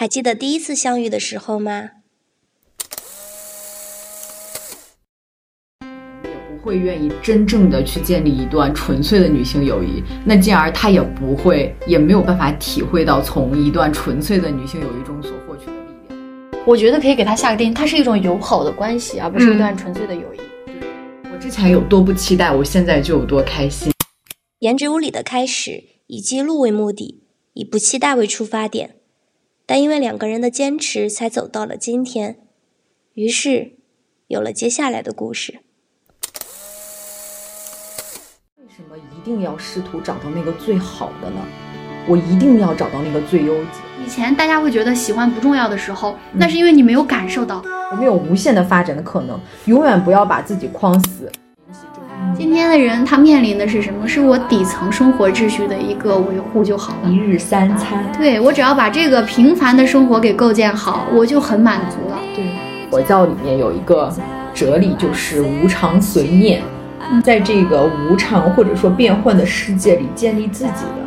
还记得第一次相遇的时候吗？不会愿意真正的去建立一段纯粹的女性友谊，那进而她也不会，也没有办法体会到从一段纯粹的女性友谊中所获取的力量。我觉得可以给她下个定义，它是一种友好的关系，而不是一段纯粹的友谊。我之前有多不期待，我现在就有多开心。颜值无理的开始，以记录为目的，以不期待为出发点，但因为两个人的坚持，才走到了今天。于是，有了接下来的故事。为什么一定要试图找到那个最好的呢？我一定要找到那个最优解。以前大家会觉得喜欢不重要的时候，那是因为你没有感受到。我们有无限的发展的可能，永远不要把自己框死。今天的人他面临的是什么？是我底层生活秩序的一个维护就好了。一日三餐，对我只要把这个平凡的生活给构建好，我就很满足了。对，佛教里面有一个哲理，就是无常随念。在这个无常或者说变幻的世界里，建立自己的。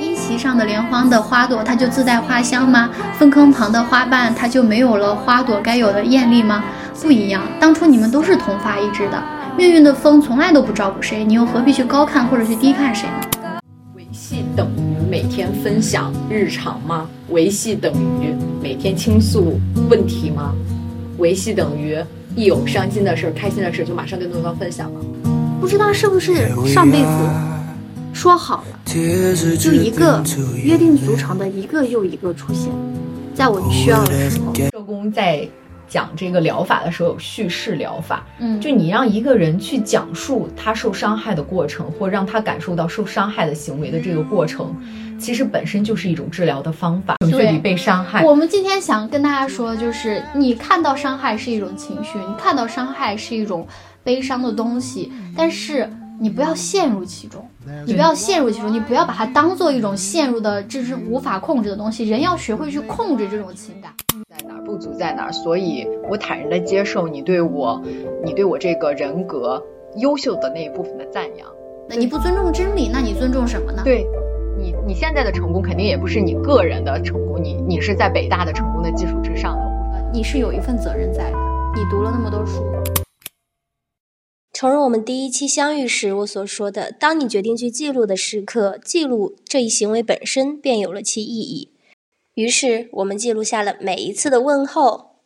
一席上的莲花的花朵，它就自带花香吗？粪坑旁的花瓣，它就没有了花朵该有的艳丽吗？不一样，当初你们都是同发一枝的，命运的风从来都不照顾谁，你又何必去高看或者去低看谁呢？维系等于每天分享日常吗？维系等于每天倾诉问题吗？维系等于？一有伤心的事、开心的事，就马上跟对方分享吗。不知道是不是上辈子说好了，就一个约定俗成的一个又一个出现，在我需要的时候。社工在。讲这个疗法的时候有叙事疗法，嗯，就你让一个人去讲述他受伤害的过程，或让他感受到受伤害的行为的这个过程，其实本身就是一种治疗的方法。对，被伤害。我们今天想跟大家说，就是你看到伤害是一种情绪，你看到伤害是一种悲伤的东西，但是你不要陷入其中，你不要陷入其中，你不要把它当做一种陷入的，这是无法控制的东西。人要学会去控制这种情感。不足在哪儿，所以我坦然的接受你对我，你对我这个人格优秀的那一部分的赞扬。那你不尊重真理，那你尊重什么呢？对，你你现在的成功肯定也不是你个人的成功，你你是在北大的成功的基础之上的。你是有一份责任在的，你读了那么多书。诚如我们第一期相遇时我所说的，当你决定去记录的时刻，记录这一行为本身便有了其意义。于是我们记录下了每一次的问候。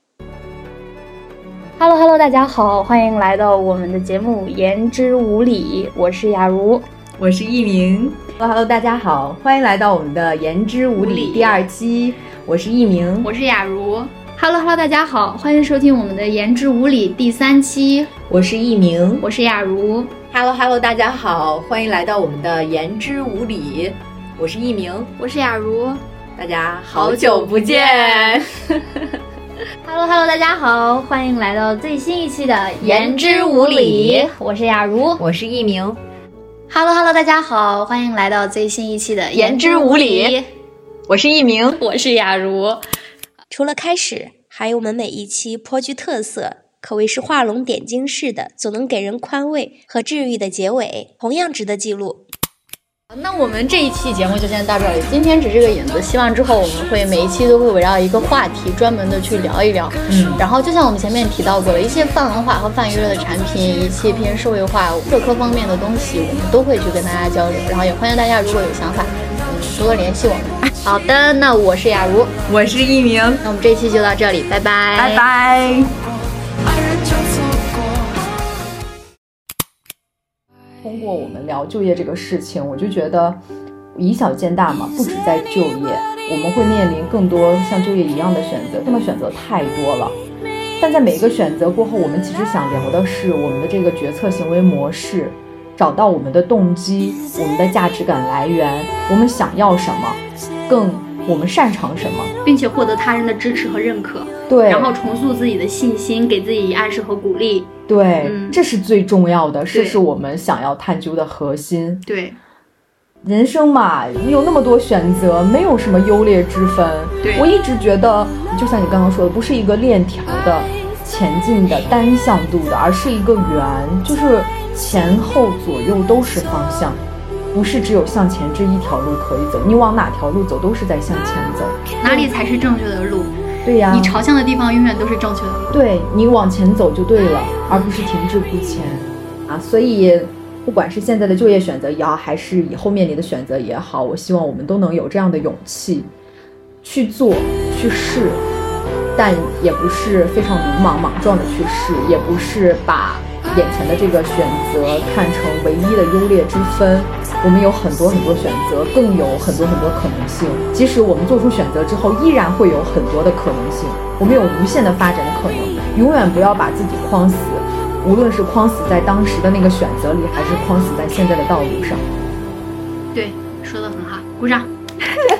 Hello Hello，大家好，欢迎来到我们的节目《言之无理》，我是雅茹，我是艺明。Hello Hello，大家好，欢迎来到我们的《言之无理》第二期，我是艺明，我是雅茹。Hello Hello，大家好，欢迎收听我们的《言之无理》第三期，我是艺明，我是雅茹。Hello Hello，大家好，欢迎来到我们的《言之无理》，我是艺明，我是雅茹。大家好久不见，Hello Hello，大家好，欢迎来到最新一期的《言之无理》，我是雅茹，我是艺明，Hello Hello，大家好，欢迎来到最新一期的《言之无理》，我是艺明，我是雅茹。除了开始，还有我们每一期颇具特色，可谓是画龙点睛式的，总能给人宽慰和治愈的结尾，同样值得记录。那我们这一期节目就先到这里。今天只是个引子，希望之后我们会每一期都会围绕一个话题专门的去聊一聊。嗯，然后就像我们前面提到过的一些泛文化和泛娱乐的产品，一些偏社会化、社科方面的东西，我们都会去跟大家交流。然后也欢迎大家如果有想法，嗯，多多联系我们。好的，那我是雅茹，我是一鸣，那我们这一期就到这里，拜拜，拜拜。通过我们聊就业这个事情，我就觉得以小见大嘛，不止在就业，我们会面临更多像就业一样的选择，这么选择太多了。但在每一个选择过后，我们其实想聊的是我们的这个决策行为模式，找到我们的动机，我们的价值感来源，我们想要什么，更我们擅长什么，并且获得他人的支持和认可。对，然后重塑自己的信心，给自己暗示和鼓励。对，这是最重要的，这是我们想要探究的核心。对，人生嘛，你有那么多选择，没有什么优劣之分。对，我一直觉得，就像你刚刚说的，不是一个链条的前进的单向度的，而是一个圆，就是前后左右都是方向，不是只有向前这一条路可以走，你往哪条路走都是在向前走。哪里才是正确的路。对呀，你朝向的地方永远都是正确的路。对你往前走就对了，而不是停滞不前啊。所以，不管是现在的就业选择也好，还是以后面临的选择也好，我希望我们都能有这样的勇气去做、去试，但也不是非常鲁莽莽撞的去试，也不是把。眼前的这个选择看成唯一的优劣之分，我们有很多很多选择，更有很多很多可能性。即使我们做出选择之后，依然会有很多的可能性。我们有无限的发展的可能，永远不要把自己框死，无论是框死在当时的那个选择里，还是框死在现在的道路上。对，说的很好，鼓掌。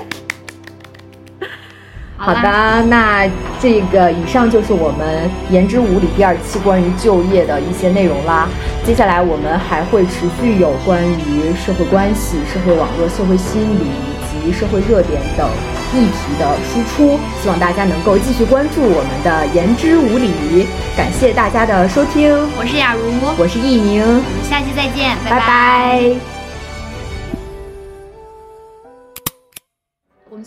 好的，那这个以上就是我们言之无理第二期关于就业的一些内容啦。接下来我们还会持续有关于社会关系、社会网络、社会心理以及社会热点等议题的输出，希望大家能够继续关注我们的言之无理。感谢大家的收听，我是雅茹，我是艺宁，我们下期再见，拜拜。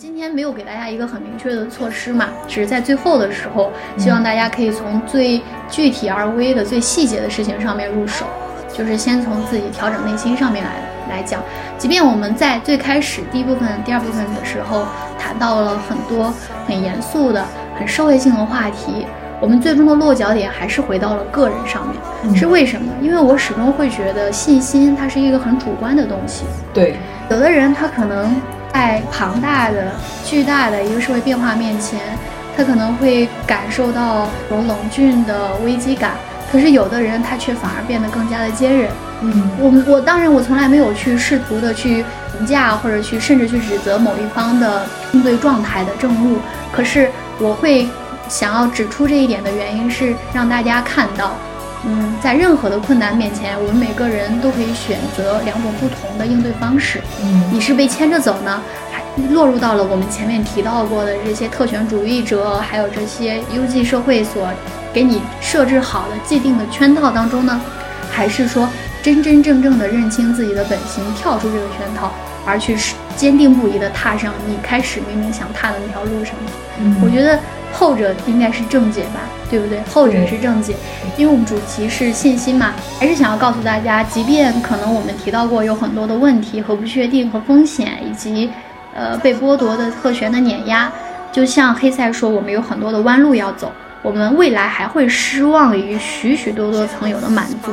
今天没有给大家一个很明确的措施嘛，只是在最后的时候，希望大家可以从最具体而微的、最细节的事情上面入手，就是先从自己调整内心上面来来讲。即便我们在最开始第一部分、第二部分的时候谈到了很多很严肃的、很社会性的话题，我们最终的落脚点还是回到了个人上面。是为什么？因为我始终会觉得信心它是一个很主观的东西。对，有的人他可能。在庞大的、巨大的一个社会变化面前，他可能会感受到有冷峻的危机感。可是有的人，他却反而变得更加的坚韧。嗯，我我当然我从来没有去试图的去评价或者去甚至去指责某一方的应对状态的正路。可是我会想要指出这一点的原因是让大家看到。嗯，在任何的困难面前，我们每个人都可以选择两种不同的应对方式。嗯，你是被牵着走呢，还落入到了我们前面提到过的这些特权主义者，还有这些优绩社会所给你设置好的既定的圈套当中呢？还是说真真正正的认清自己的本心，跳出这个圈套，而去坚定不移的踏上你开始明明想踏的那条路上？嗯，我觉得。后者应该是正解吧，对不对？后者是正解，因为我们主题是信心嘛，还是想要告诉大家，即便可能我们提到过有很多的问题和不确定和风险，以及呃被剥夺的特权的碾压，就像黑塞说，我们有很多的弯路要走，我们未来还会失望于许许多多曾有的满足，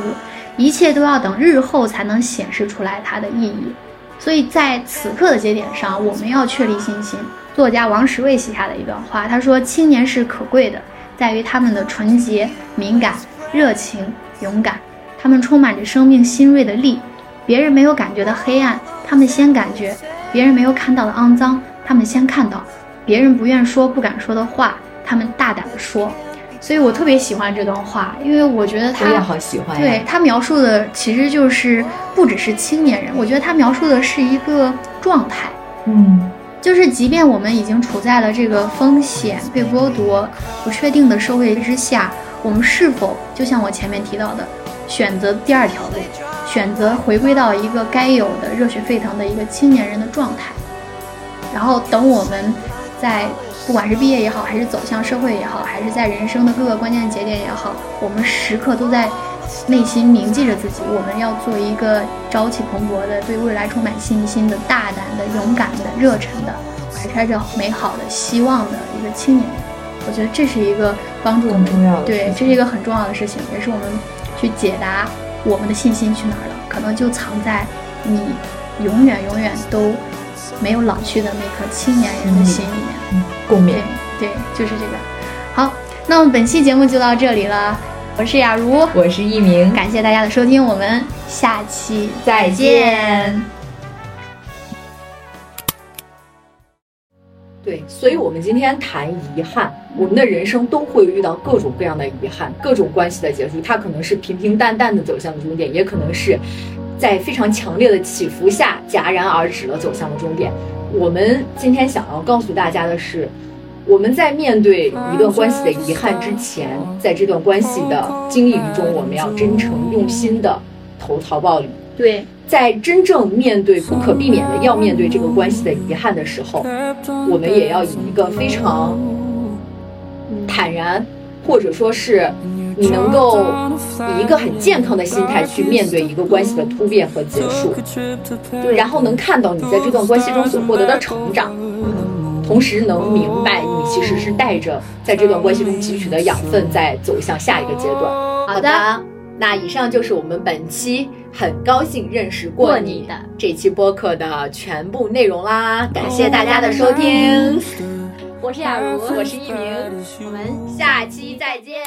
一切都要等日后才能显示出来它的意义。所以在此刻的节点上，我们要确立信心。作家王石卫写下的一段话，他说：“青年是可贵的，在于他们的纯洁、敏感、热情、勇敢。他们充满着生命新锐的力。别人没有感觉的黑暗，他们先感觉；别人没有看到的肮脏，他们先看到；别人不愿说、不敢说的话，他们大胆的说。”所以我特别喜欢这段话，因为我觉得他，我也好喜欢。对他描述的其实就是不只是青年人，我觉得他描述的是一个状态。嗯。就是即便我们已经处在了这个风险、被剥夺、不确定的社会之下，我们是否就像我前面提到的，选择第二条路，选择回归到一个该有的热血沸腾的一个青年人的状态，然后等我们在不管是毕业也好，还是走向社会也好，还是在人生的各个关键节点也好，我们时刻都在。内心铭记着自己，我们要做一个朝气蓬勃的、对未来充满信心的、大胆的、勇敢的、热忱的、怀揣着美好的希望的一个青年人。我觉得这是一个帮助我们对，这是一个很重要的事情，也是我们去解答我们的信心去哪儿了，可能就藏在你永远永远都没有老去的那颗青年人的心里面。共勉。对，就是这个。好，那我们本期节目就到这里了。我是雅茹，我是一鸣，感谢大家的收听，我们下期再见。对，所以，我们今天谈遗憾，我们的人生都会遇到各种各样的遗憾，各种关系的结束，它可能是平平淡淡的走向了终点，也可能是在非常强烈的起伏下戛然而止了，走向了终点。我们今天想要告诉大家的是。我们在面对一段关系的遗憾之前，在这段关系的经营中，我们要真诚用心的投桃报李，对，在真正面对不可避免的要面对这个关系的遗憾的时候，我们也要以一个非常坦然，或者说是你能够以一个很健康的心态去面对一个关系的突变和结束，对，然后能看到你在这段关系中所获得的成长，同时能明白你其实是带着在这段关系中汲取的养分在走向下一个阶段。好的，那以上就是我们本期很高兴认识过你的这期播客的全部内容啦，感谢大家的收听，我是雅茹，我是一鸣，我们下期再见。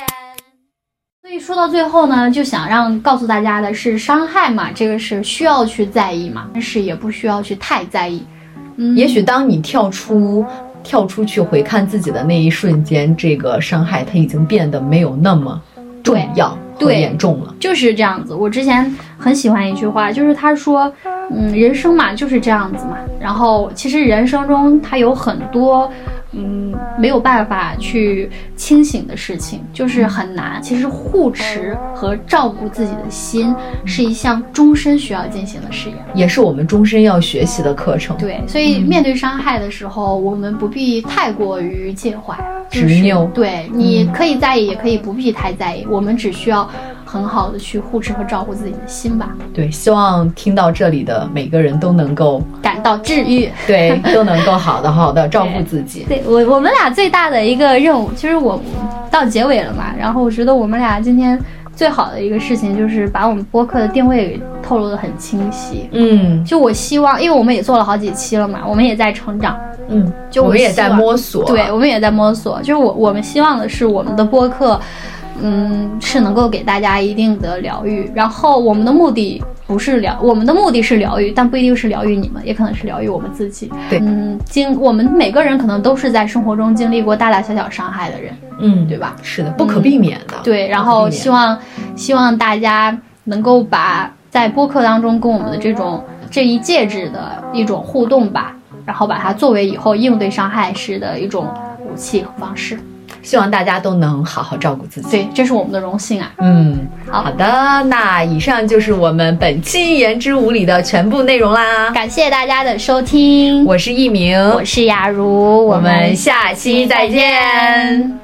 所以说到最后呢，就想让告诉大家的是，伤害嘛，这个是需要去在意嘛，但是也不需要去太在意。嗯，也许当你跳出跳出去回看自己的那一瞬间，这个伤害它已经变得没有那么重要和严重了。就是这样子。我之前很喜欢一句话，就是他说，嗯，人生嘛就是这样子嘛。然后其实人生中它有很多。嗯，没有办法去清醒的事情，就是很难。其实护持和照顾自己的心是一项终身需要进行的事业，也是我们终身要学习的课程。对，所以面对伤害的时候，我们不必太过于介怀、执拗。对，你可以在意，也可以不必太在意。我们只需要很好的去护持和照顾自己的心吧。对，希望听到这里的每个人都能够感到治愈，对，都能够好的好的照顾自己。对。我我们俩最大的一个任务，其实我到结尾了嘛，然后我觉得我们俩今天最好的一个事情就是把我们播客的定位给透露的很清晰。嗯，就我希望，因为我们也做了好几期了嘛，我们也在成长。嗯，就我们也在摸索。对，我们也在摸索。就是我我们希望的是我们的播客。嗯，是能够给大家一定的疗愈。然后我们的目的不是疗，我们的目的是疗愈，但不一定是疗愈你们，也可能是疗愈我们自己。对，嗯，经我们每个人可能都是在生活中经历过大大小小伤害的人，嗯，对吧？是的，不可避免的。对，然后希望希望大家能够把在播客当中跟我们的这种这一介质的一种互动吧，然后把它作为以后应对伤害时的一种武器和方式。希望大家都能好好照顾自己，对，这是我们的荣幸啊。嗯，好的，那以上就是我们本期言之无理的全部内容啦。感谢大家的收听，我是一鸣，我是雅茹，我们下期再见。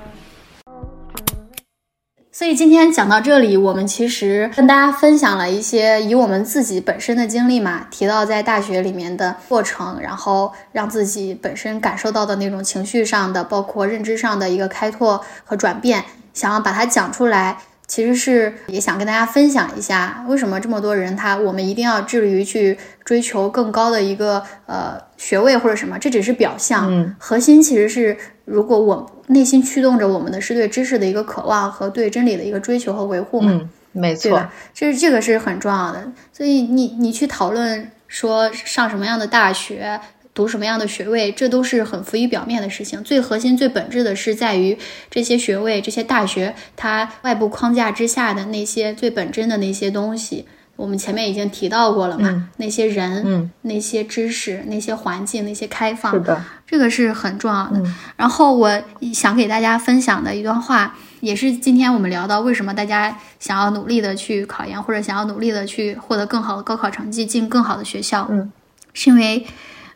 所以今天讲到这里，我们其实跟大家分享了一些以我们自己本身的经历嘛，提到在大学里面的过程，然后让自己本身感受到的那种情绪上的，包括认知上的一个开拓和转变，想要把它讲出来，其实是也想跟大家分享一下，为什么这么多人他我们一定要致力于去追求更高的一个呃学位或者什么，这只是表象，嗯，核心其实是如果我。内心驱动着我们的是对知识的一个渴望和对真理的一个追求和维护嘛？嗯，没错，这是这个是很重要的。所以你你去讨论说上什么样的大学，读什么样的学位，这都是很浮于表面的事情。最核心、最本质的是在于这些学位、这些大学它外部框架之下的那些最本真的那些东西。我们前面已经提到过了嘛？那些人，嗯，那些知识，那些环境，那些开放，是的，这个是很重要的。然后我想给大家分享的一段话，也是今天我们聊到为什么大家想要努力的去考研，或者想要努力的去获得更好的高考成绩，进更好的学校，嗯，是因为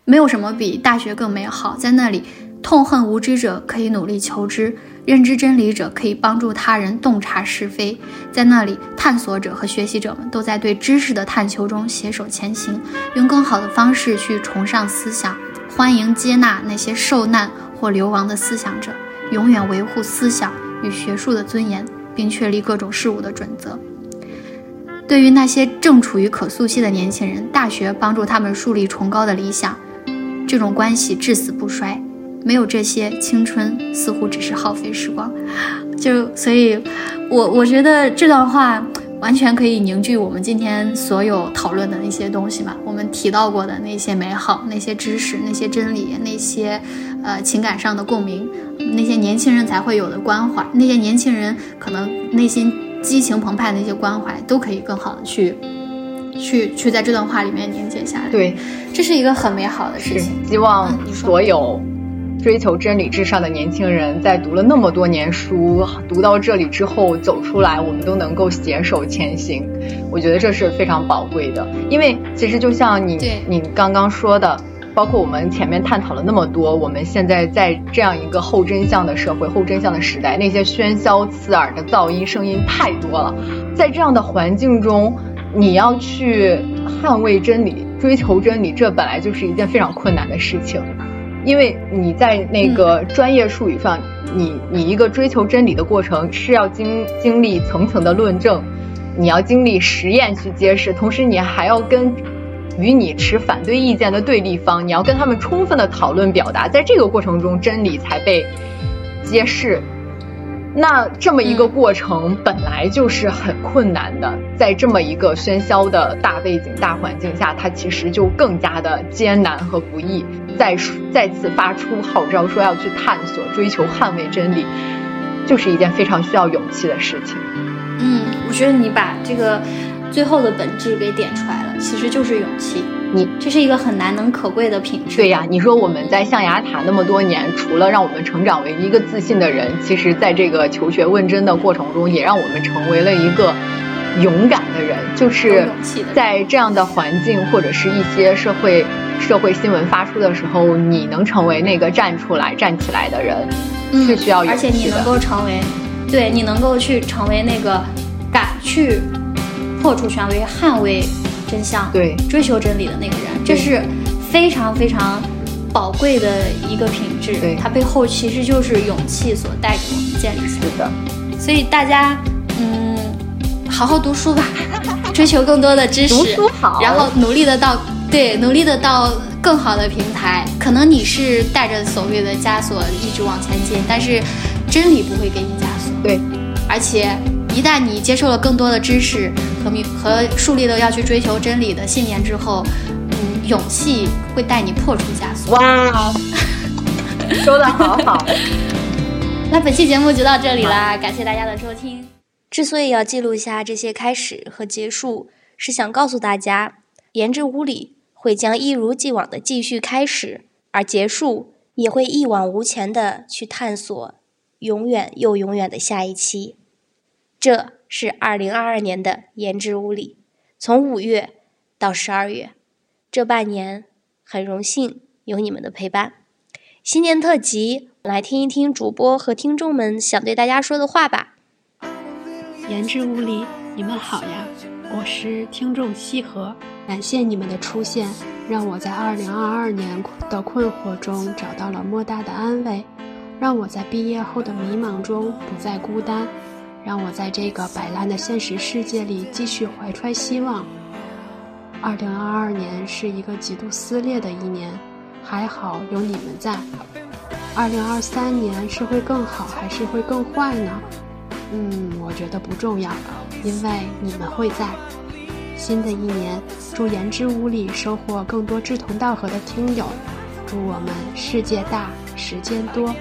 没有什么比大学更美好，在那里，痛恨无知者可以努力求知。认知真理者可以帮助他人洞察是非，在那里，探索者和学习者们都在对知识的探求中携手前行，用更好的方式去崇尚思想，欢迎接纳那些受难或流亡的思想者，永远维护思想与学术的尊严，并确立各种事物的准则。对于那些正处于可塑期的年轻人，大学帮助他们树立崇高的理想，这种关系至死不衰。没有这些，青春似乎只是耗费时光。就所以，我我觉得这段话完全可以凝聚我们今天所有讨论的那些东西嘛。我们提到过的那些美好、那些知识、那些真理、那些呃情感上的共鸣，那些年轻人才会有的关怀，那些年轻人可能内心激情澎湃的那些关怀，都可以更好的去去去在这段话里面凝结下来。对，这是一个很美好的事情。希望所有。追求真理至上的年轻人，在读了那么多年书，读到这里之后走出来，我们都能够携手前行。我觉得这是非常宝贵的，因为其实就像你你刚刚说的，包括我们前面探讨了那么多，我们现在在这样一个后真相的社会、后真相的时代，那些喧嚣刺耳的噪音声音太多了，在这样的环境中，你要去捍卫真理。追求真理，这本来就是一件非常困难的事情，因为你在那个专业术语上，你你一个追求真理的过程是要经经历层层的论证，你要经历实验去揭示，同时你还要跟与你持反对意见的对立方，你要跟他们充分的讨论表达，在这个过程中，真理才被揭示。那这么一个过程本来就是很困难的，在这么一个喧嚣的大背景、大环境下，它其实就更加的艰难和不易。再再次发出号召，说要去探索、追求、捍卫真理，就是一件非常需要勇气的事情。嗯，我觉得你把这个最后的本质给点出来了，其实就是勇气。你这是一个很难能可贵的品质。对呀，你说我们在象牙塔那么多年，除了让我们成长为一个自信的人，其实在这个求学问真的过程中，也让我们成为了一个勇敢的人。就是在这样的环境或者是一些社会社会新闻发出的时候，你能成为那个站出来站起来的人，是需要勇气的。而且你能够成为，对你能够去成为那个敢去破除权威、捍卫。真相，对，追求真理的那个人，这是非常非常宝贵的一个品质。对，它背后其实就是勇气所带给我们建立起来的。所以大家，嗯，好好读书吧，追求更多的知识，读书好，然后努力的到，对，努力的到更好的平台。可能你是带着所谓的枷锁一直往前进，但是真理不会给你枷锁。对，而且。一旦你接受了更多的知识和明和树立了要去追求真理的信念之后，嗯，勇气会带你破除枷锁。哇，说的好好。那本期节目就到这里啦，感谢大家的收听。之所以要记录下这些开始和结束，是想告诉大家，言之无理会将一如既往的继续开始，而结束也会一往无前的去探索永远又永远的下一期。这是二零二二年的言之无理，从五月到十二月，这半年很荣幸有你们的陪伴。新年特辑，来听一听主播和听众们想对大家说的话吧。言之无理，你们好呀，我是听众西河，感谢你们的出现，让我在二零二二年的困惑中找到了莫大的安慰，让我在毕业后的迷茫中不再孤单。让我在这个摆烂的现实世界里继续怀揣希望。二零二二年是一个极度撕裂的一年，还好有你们在。二零二三年是会更好还是会更坏呢？嗯，我觉得不重要，因为你们会在。新的一年，祝言之无理收获更多志同道合的听友，祝我们世界大，时间多。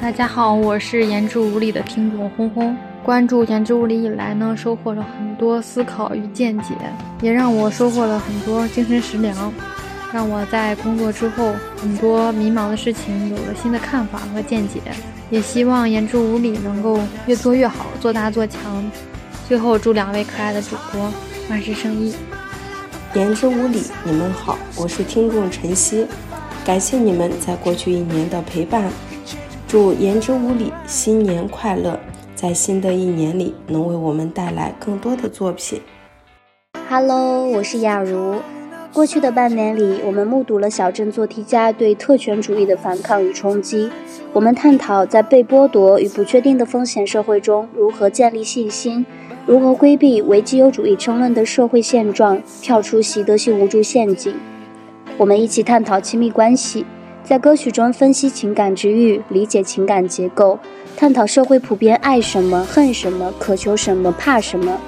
大家好，我是言之无理的听众轰轰。关注言之无理以来呢，收获了很多思考与见解，也让我收获了很多精神食粮，让我在工作之后很多迷茫的事情有了新的看法和见解。也希望言之无理能够越做越好，做大做强。最后祝两位可爱的主播万事胜意。言之无理，你们好，我是听众晨曦，感谢你们在过去一年的陪伴。祝言之无理新年快乐，在新的一年里能为我们带来更多的作品。Hello，我是雅茹。过去的半年里，我们目睹了小镇做题家对特权主义的反抗与冲击。我们探讨在被剥夺与不确定的风险社会中，如何建立信心，如何规避为基友主义争论的社会现状，跳出习得性无助陷阱。我们一起探讨亲密关系。在歌曲中分析情感之欲，理解情感结构，探讨社会普遍爱什么、恨什么、渴求什么、怕什么。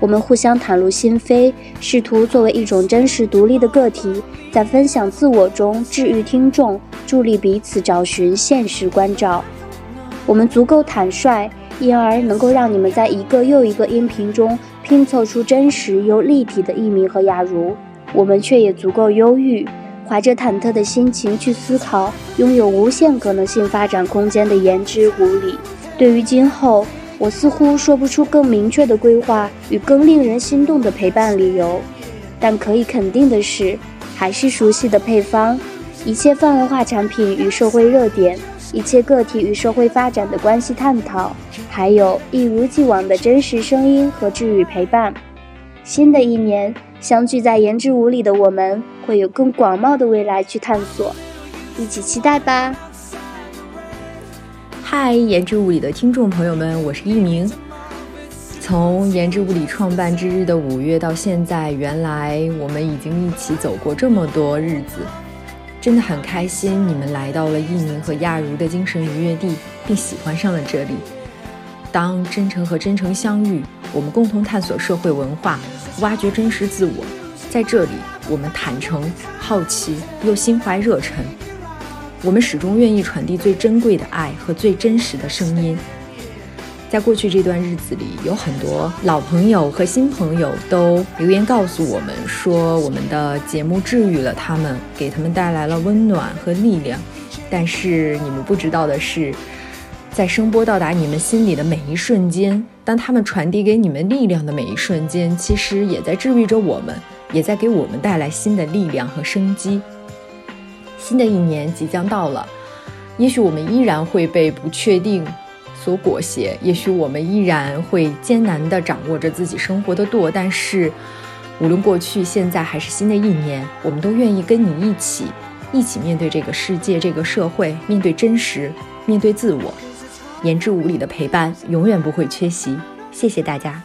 我们互相袒露心扉，试图作为一种真实独立的个体，在分享自我中治愈听众，助力彼此找寻现实关照。我们足够坦率，因而能够让你们在一个又一个音频中拼凑出真实又立体的一鸣和雅茹。我们却也足够忧郁。怀着忐忑的心情去思考拥有无限可能性发展空间的言之无理。对于今后，我似乎说不出更明确的规划与更令人心动的陪伴理由。但可以肯定的是，还是熟悉的配方，一切泛文化产品与社会热点，一切个体与社会发展的关系探讨，还有一如既往的真实声音和治愈陪伴。新的一年。相聚在言之无理的我们，会有更广袤的未来去探索，一起期待吧。嗨，言之物理的听众朋友们，我是一鸣。从言之物理创办之日的五月到现在，原来我们已经一起走过这么多日子，真的很开心。你们来到了一鸣和亚茹的精神愉悦地，并喜欢上了这里。当真诚和真诚相遇，我们共同探索社会文化。挖掘真实自我，在这里，我们坦诚、好奇又心怀热忱。我们始终愿意传递最珍贵的爱和最真实的声音。在过去这段日子里，有很多老朋友和新朋友都留言告诉我们，说我们的节目治愈了他们，给他们带来了温暖和力量。但是你们不知道的是。在声波到达你们心里的每一瞬间，当他们传递给你们力量的每一瞬间，其实也在治愈着我们，也在给我们带来新的力量和生机。新的一年即将到了，也许我们依然会被不确定所裹挟，也许我们依然会艰难地掌握着自己生活的舵，但是，无论过去、现在还是新的一年，我们都愿意跟你一起，一起面对这个世界、这个社会，面对真实，面对自我。言之无理的陪伴永远不会缺席，谢谢大家。